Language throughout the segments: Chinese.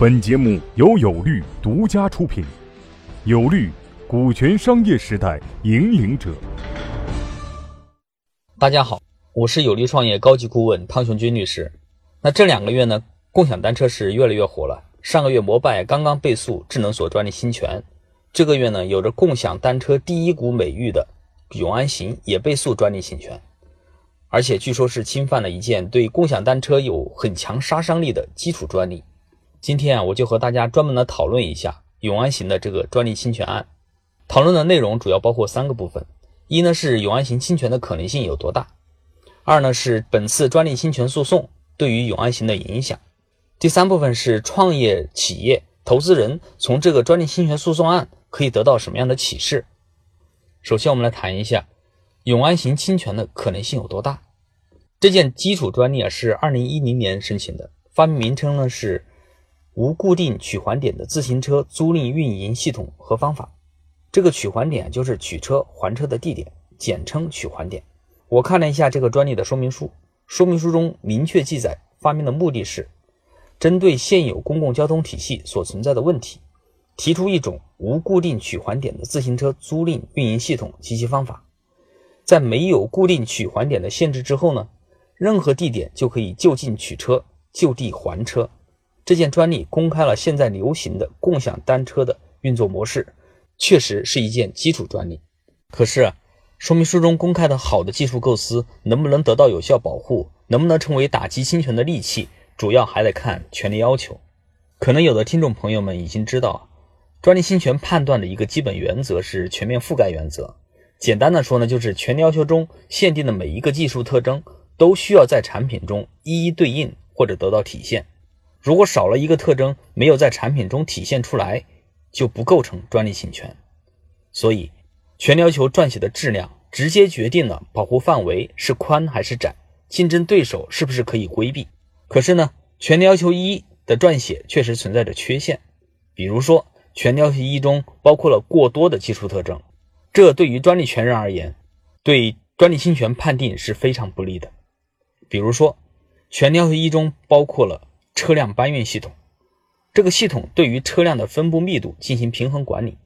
本节目由有律独家出品，有律，股权商业时代引领者。大家好，我是有律创业高级顾问汤雄军律师。那这两个月呢，共享单车是越来越火了。上个月摩拜刚刚被诉智能锁专利侵权，这个月呢，有着共享单车第一股美誉的永安行也被诉专利侵权。而且据说是侵犯了一件对共享单车有很强杀伤力的基础专利。今天啊，我就和大家专门的讨论一下永安行的这个专利侵权案。讨论的内容主要包括三个部分：一呢是永安行侵权的可能性有多大；二呢是本次专利侵权诉讼对于永安行的影响；第三部分是创业企业投资人从这个专利侵权诉讼案可以得到什么样的启示。首先，我们来谈一下。永安行侵权的可能性有多大？这件基础专利啊是二零一零年申请的，发明名称呢是无固定取还点的自行车租赁运营系统和方法。这个取还点就是取车还车的地点，简称取还点。我看了一下这个专利的说明书，说明书中明确记载，发明的目的是针对现有公共交通体系所存在的问题，提出一种无固定取还点的自行车租赁运营系统及其方法。在没有固定取还点的限制之后呢，任何地点就可以就近取车、就地还车。这件专利公开了现在流行的共享单车的运作模式，确实是一件基础专利。可是，说明书中公开的好的技术构思能不能得到有效保护，能不能成为打击侵权的利器，主要还得看权利要求。可能有的听众朋友们已经知道，专利侵权判断的一个基本原则是全面覆盖原则。简单的说呢，就是权利要求中限定的每一个技术特征都需要在产品中一一对应或者得到体现。如果少了一个特征，没有在产品中体现出来，就不构成专利侵权。所以，权利要求撰写的质量直接决定了保护范围是宽还是窄，竞争对手是不是可以规避。可是呢，权利要求一的撰写确实存在着缺陷，比如说，权利要求一中包括了过多的技术特征。这对于专利权人而言，对专利侵权判定是非常不利的。比如说，权利要求一中包括了车辆搬运系统，这个系统对于车辆的分布密度进行平衡管理。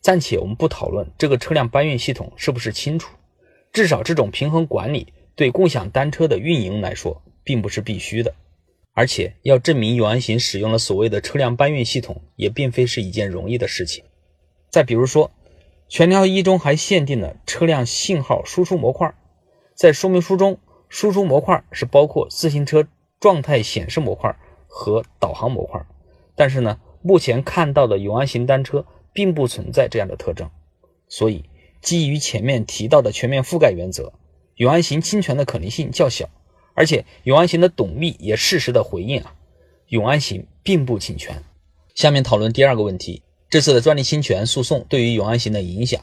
暂且我们不讨论这个车辆搬运系统是不是清楚，至少这种平衡管理对共享单车的运营来说并不是必须的。而且要证明永安行使用了所谓的车辆搬运系统，也并非是一件容易的事情。再比如说。全条一中还限定了车辆信号输出模块，在说明书中，输出模块是包括自行车状态显示模块和导航模块。但是呢，目前看到的永安行单车并不存在这样的特征，所以基于前面提到的全面覆盖原则，永安行侵权的可能性较小。而且永安行的董秘也适时的回应啊，永安行并不侵权。下面讨论第二个问题。这次的专利侵权诉讼对于永安行的影响，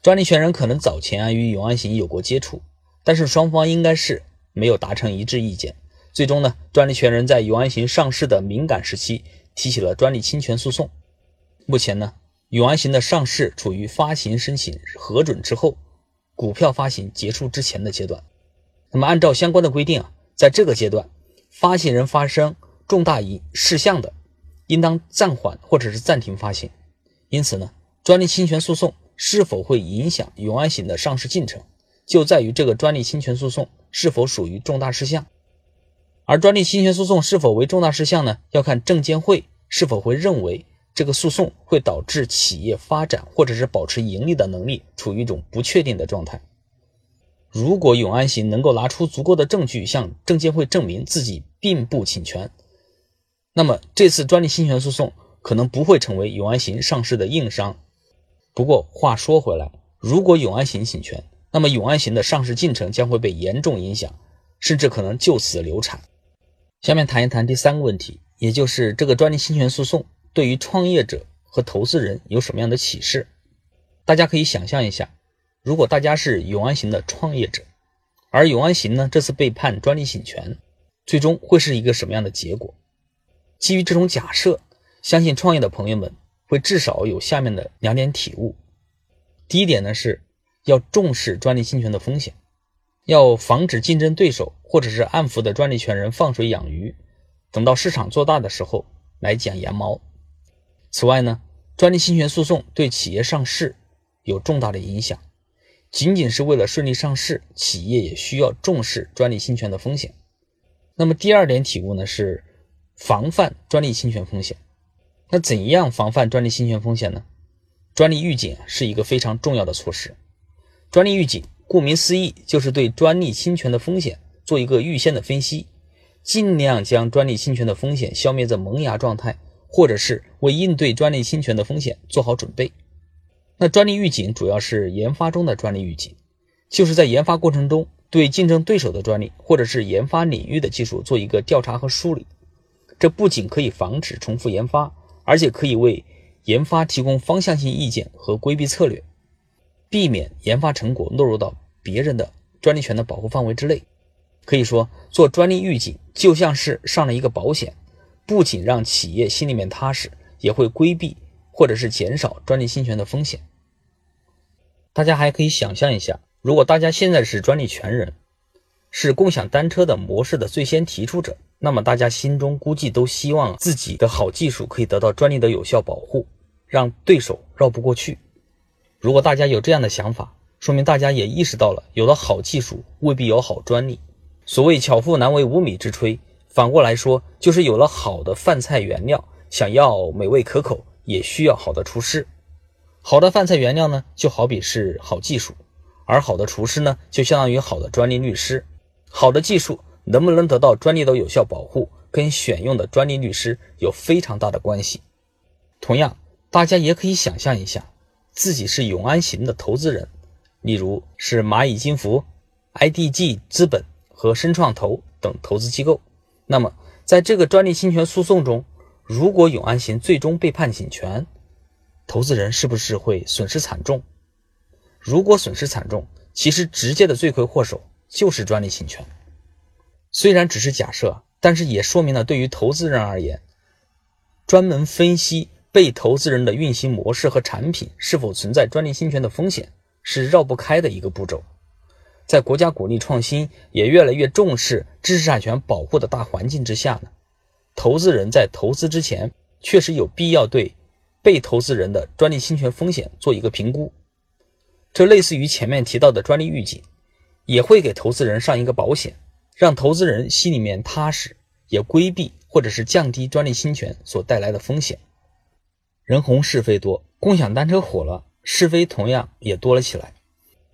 专利权人可能早前啊与永安行有过接触，但是双方应该是没有达成一致意见。最终呢，专利权人在永安行上市的敏感时期提起了专利侵权诉讼。目前呢，永安行的上市处于发行申请核准之后，股票发行结束之前的阶段。那么按照相关的规定啊，在这个阶段，发行人发生重大一事项的。应当暂缓或者是暂停发行。因此呢，专利侵权诉讼是否会影响永安行的上市进程，就在于这个专利侵权诉讼是否属于重大事项。而专利侵权诉讼是否为重大事项呢？要看证监会是否会认为这个诉讼会导致企业发展或者是保持盈利的能力处于一种不确定的状态。如果永安行能够拿出足够的证据向证监会证明自己并不侵权。那么这次专利侵权诉讼可能不会成为永安行上市的硬伤。不过话说回来，如果永安行侵权，那么永安行的上市进程将会被严重影响，甚至可能就此流产。下面谈一谈第三个问题，也就是这个专利侵权诉讼对于创业者和投资人有什么样的启示？大家可以想象一下，如果大家是永安行的创业者，而永安行呢这次被判专利侵权，最终会是一个什么样的结果？基于这种假设，相信创业的朋友们会至少有下面的两点体悟。第一点呢，是要重视专利侵权的风险，要防止竞争对手或者是暗伏的专利权人放水养鱼，等到市场做大的时候，来剪羊毛。此外呢，专利侵权诉讼对企业上市有重大的影响。仅仅是为了顺利上市，企业也需要重视专利侵权的风险。那么第二点体悟呢是防范专利侵权风险。那怎样防范专利侵权风险呢？专利预警是一个非常重要的措施。专利预警顾名思义，就是对专利侵权的风险做一个预先的分析，尽量将专利侵权的风险消灭在萌芽状态，或者是为应对专利侵权的风险做好准备。那专利预警主要是研发中的专利预警，就是在研发过程中对竞争对手的专利或者是研发领域的技术做一个调查和梳理。这不仅可以防止重复研发，而且可以为研发提供方向性意见和规避策略，避免研发成果落入到别人的专利权的保护范围之内。可以说，做专利预警就像是上了一个保险，不仅让企业心里面踏实，也会规避或者是减少专利侵权的风险。大家还可以想象一下，如果大家现在是专利权人，是共享单车的模式的最先提出者，那么大家心中估计都希望自己的好技术可以得到专利的有效保护，让对手绕不过去。如果大家有这样的想法，说明大家也意识到了，有了好技术未必有好专利。所谓巧妇难为无米之炊，反过来说，就是有了好的饭菜原料，想要美味可口，也需要好的厨师。好的饭菜原料呢，就好比是好技术，而好的厨师呢，就相当于好的专利律师。好的技术能不能得到专利的有效保护，跟选用的专利律师有非常大的关系。同样，大家也可以想象一下，自己是永安行的投资人，例如是蚂蚁金服、IDG 资本和深创投等投资机构。那么，在这个专利侵权诉讼中，如果永安行最终被判侵权，投资人是不是会损失惨重？如果损失惨重，其实直接的罪魁祸首就是专利侵权。虽然只是假设，但是也说明了对于投资人而言，专门分析被投资人的运行模式和产品是否存在专利侵权的风险，是绕不开的一个步骤。在国家鼓励创新，也越来越重视知识产权保护的大环境之下呢，投资人在投资之前，确实有必要对。被投资人的专利侵权风险做一个评估，这类似于前面提到的专利预警，也会给投资人上一个保险，让投资人心里面踏实，也规避或者是降低专利侵权所带来的风险。人红是非多，共享单车火了，是非同样也多了起来。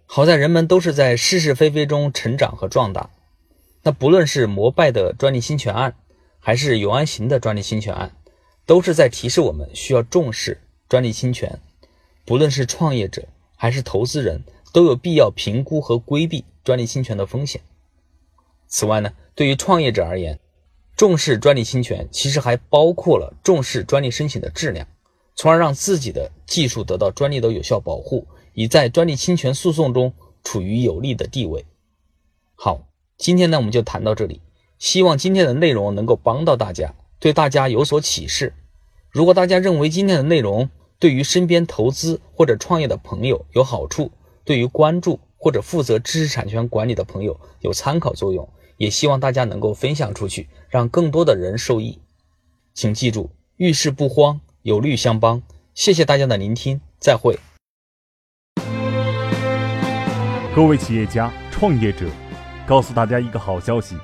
好在人们都是在是是非非中成长和壮大。那不论是摩拜的专利侵权案，还是永安行的专利侵权案。都是在提示我们需要重视专利侵权，不论是创业者还是投资人，都有必要评估和规避专利侵权的风险。此外呢，对于创业者而言，重视专利侵权其实还包括了重视专利申请的质量，从而让自己的技术得到专利的有效保护，以在专利侵权诉讼中处于有利的地位。好，今天呢我们就谈到这里，希望今天的内容能够帮到大家。对大家有所启示。如果大家认为今天的内容对于身边投资或者创业的朋友有好处，对于关注或者负责知识产权管理的朋友有参考作用，也希望大家能够分享出去，让更多的人受益。请记住，遇事不慌，有律相帮。谢谢大家的聆听，再会。各位企业家、创业者，告诉大家一个好消息。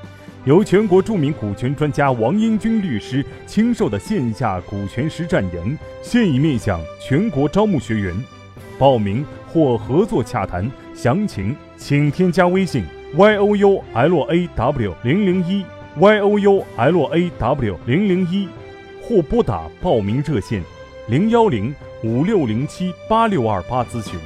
由全国著名股权专家王英军律师亲授的线下股权实战营现已面向全国招募学员，报名或合作洽谈详情，请添加微信 y o u l a w 零零一 y o u l a w 零零一，或拨打报名热线零幺零五六零七八六二八咨询。